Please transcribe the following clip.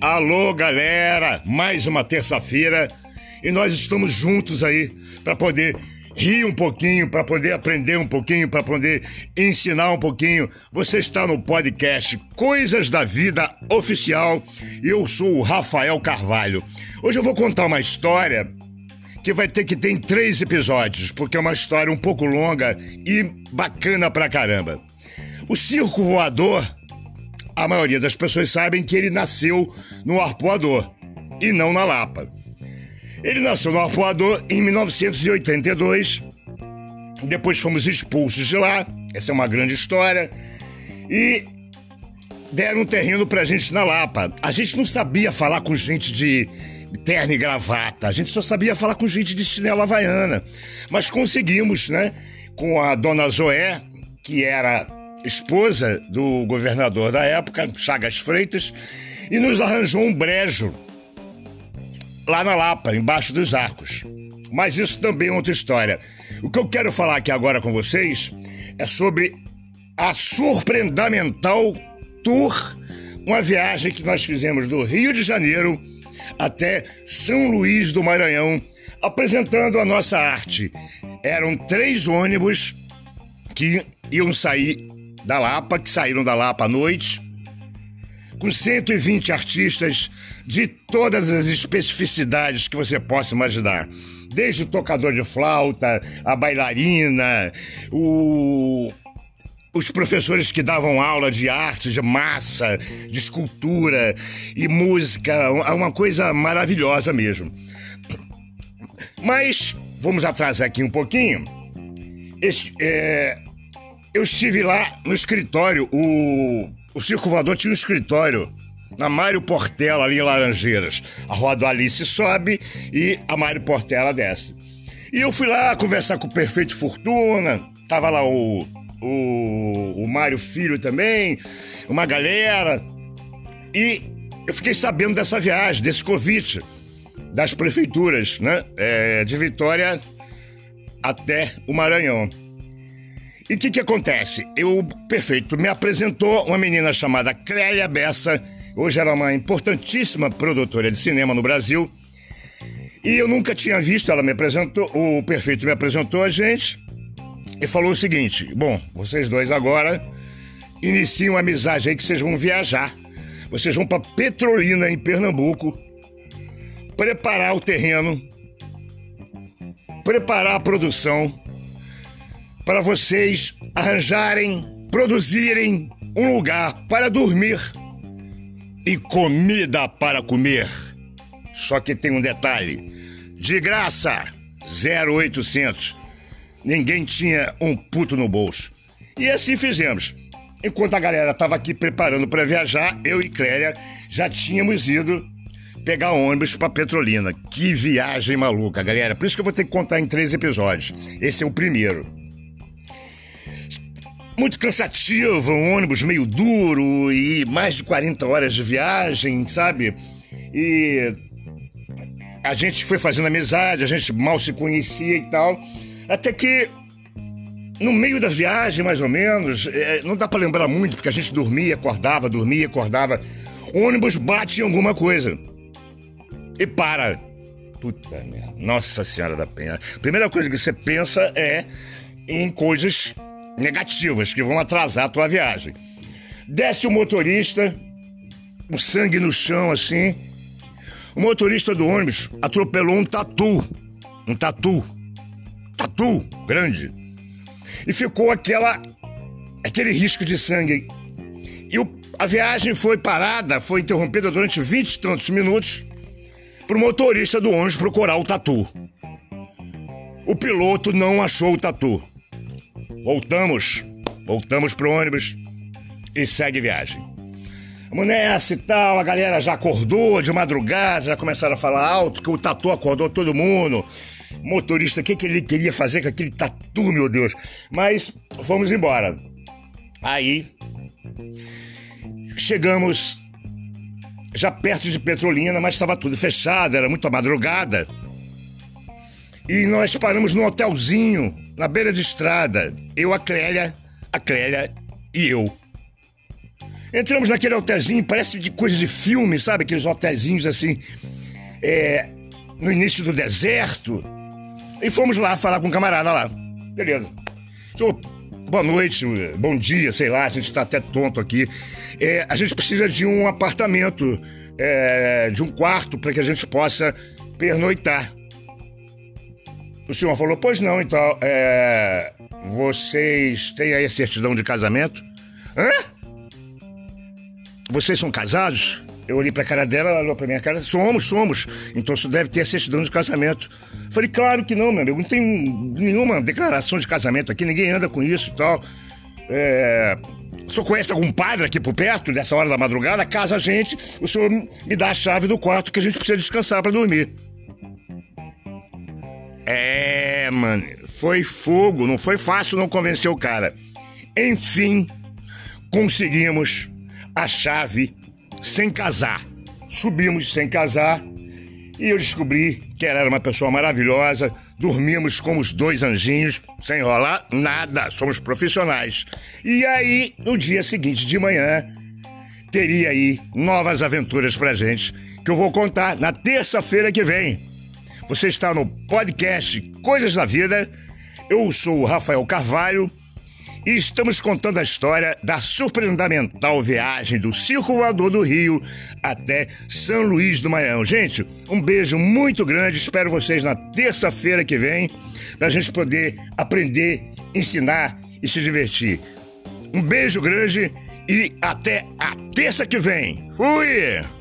Alô, galera! Mais uma terça-feira e nós estamos juntos aí para poder rir um pouquinho, para poder aprender um pouquinho, para poder ensinar um pouquinho. Você está no podcast Coisas da Vida Oficial e eu sou o Rafael Carvalho. Hoje eu vou contar uma história que vai ter que ter em três episódios, porque é uma história um pouco longa e bacana pra caramba. O circo voador, a maioria das pessoas sabem que ele nasceu no Arpoador e não na Lapa. Ele nasceu no Arpoador em 1982. Depois fomos expulsos de lá. Essa é uma grande história. E deram um terreno pra gente na Lapa. A gente não sabia falar com gente de terno e gravata. A gente só sabia falar com gente de chinela havaiana. Mas conseguimos, né? Com a dona Zoé, que era esposa do governador da época, Chagas Freitas, e nos arranjou um brejo lá na Lapa, embaixo dos arcos. Mas isso também é outra história. O que eu quero falar aqui agora com vocês é sobre a surpreendamental tour, uma viagem que nós fizemos do Rio de Janeiro até São Luís do Maranhão, apresentando a nossa arte. Eram três ônibus que iam sair da Lapa, que saíram da Lapa à noite, com 120 artistas de todas as especificidades que você possa imaginar. Desde o tocador de flauta, a bailarina, o os professores que davam aula de arte, de massa, de escultura e música, uma coisa maravilhosa mesmo. Mas vamos atrasar aqui um pouquinho. Esse, é, eu estive lá no escritório, o, o Circo Voador tinha um escritório na Mário Portela, ali em Laranjeiras. A rua do Alice sobe e a Mário Portela desce. E eu fui lá conversar com o Perfeito Fortuna, tava lá o, o, o Mário Filho também, uma galera. E eu fiquei sabendo dessa viagem, desse convite das prefeituras, né? É, de Vitória até o Maranhão. E o que, que acontece? Eu, perfeito, me apresentou uma menina chamada Cléia Bessa, hoje era uma importantíssima produtora de cinema no Brasil. E eu nunca tinha visto, ela me apresentou, o Perfeito me apresentou a gente e falou o seguinte: Bom, vocês dois agora iniciam uma amizade aí que vocês vão viajar. Vocês vão para Petrolina, em Pernambuco, preparar o terreno, preparar a produção, para vocês arranjarem, produzirem um lugar para dormir e comida para comer. Só que tem um detalhe: de graça, 0800. Ninguém tinha um puto no bolso. E assim fizemos. Enquanto a galera estava aqui preparando para viajar, eu e Clélia já tínhamos ido pegar ônibus para Petrolina. Que viagem maluca, galera. Por isso que eu vou ter que contar em três episódios. Esse é o primeiro muito cansativo, um ônibus meio duro e mais de 40 horas de viagem, sabe? E a gente foi fazendo amizade, a gente mal se conhecia e tal, até que no meio da viagem, mais ou menos, é, não dá para lembrar muito, porque a gente dormia, acordava, dormia, acordava. O ônibus bate em alguma coisa e para. Puta merda, nossa senhora da penha. Primeira coisa que você pensa é em coisas negativas que vão atrasar a tua viagem. Desce o motorista, o sangue no chão assim. O motorista do ônibus atropelou um tatu. Um tatu. Tatu grande. E ficou aquela aquele risco de sangue. E o, a viagem foi parada, foi interrompida durante vinte e tantos minutos para o motorista do ônibus procurar o tatu. O piloto não achou o tatu. Voltamos, voltamos pro ônibus e segue viagem. Vamos nessa e tal, a galera já acordou de madrugada, já começaram a falar alto que o tatu acordou todo mundo. Motorista, o que, que ele queria fazer com aquele tatu, meu Deus? Mas fomos embora. Aí chegamos já perto de Petrolina, mas estava tudo fechado, era muito madrugada. E nós paramos num hotelzinho na beira de estrada. Eu, a Clélia, a Clélia e eu. Entramos naquele hotelzinho, parece de coisa de filme, sabe? Aqueles hotelzinhos assim, é, no início do deserto. E fomos lá falar com um camarada lá. Beleza. Senhor, boa noite, bom dia, sei lá, a gente tá até tonto aqui. É, a gente precisa de um apartamento, é, de um quarto, para que a gente possa pernoitar. O senhor falou, pois não, então, é, vocês têm aí a certidão de casamento? Hã? Vocês são casados? Eu olhei pra cara dela, ela olhou pra minha cara. Somos, somos. Então isso deve ter a certidão de casamento. Falei, claro que não, meu amigo. Não tem nenhuma declaração de casamento aqui, ninguém anda com isso e tal. É. O senhor conhece algum padre aqui por perto, nessa hora da madrugada? Casa a gente, o senhor me dá a chave do quarto que a gente precisa descansar para dormir. É, mano, foi fogo, não foi fácil não convencer o cara. Enfim, conseguimos a chave sem casar. Subimos sem casar e eu descobri que ela era uma pessoa maravilhosa. Dormimos como os dois anjinhos, sem rolar nada, somos profissionais. E aí, no dia seguinte de manhã, teria aí novas aventuras pra gente, que eu vou contar na terça-feira que vem. Você está no podcast Coisas da Vida. Eu sou o Rafael Carvalho e estamos contando a história da surpreendental viagem do Circo Voador do Rio até São Luís do Maranhão. Gente, um beijo muito grande. Espero vocês na terça-feira que vem para a gente poder aprender, ensinar e se divertir. Um beijo grande e até a terça que vem. Fui!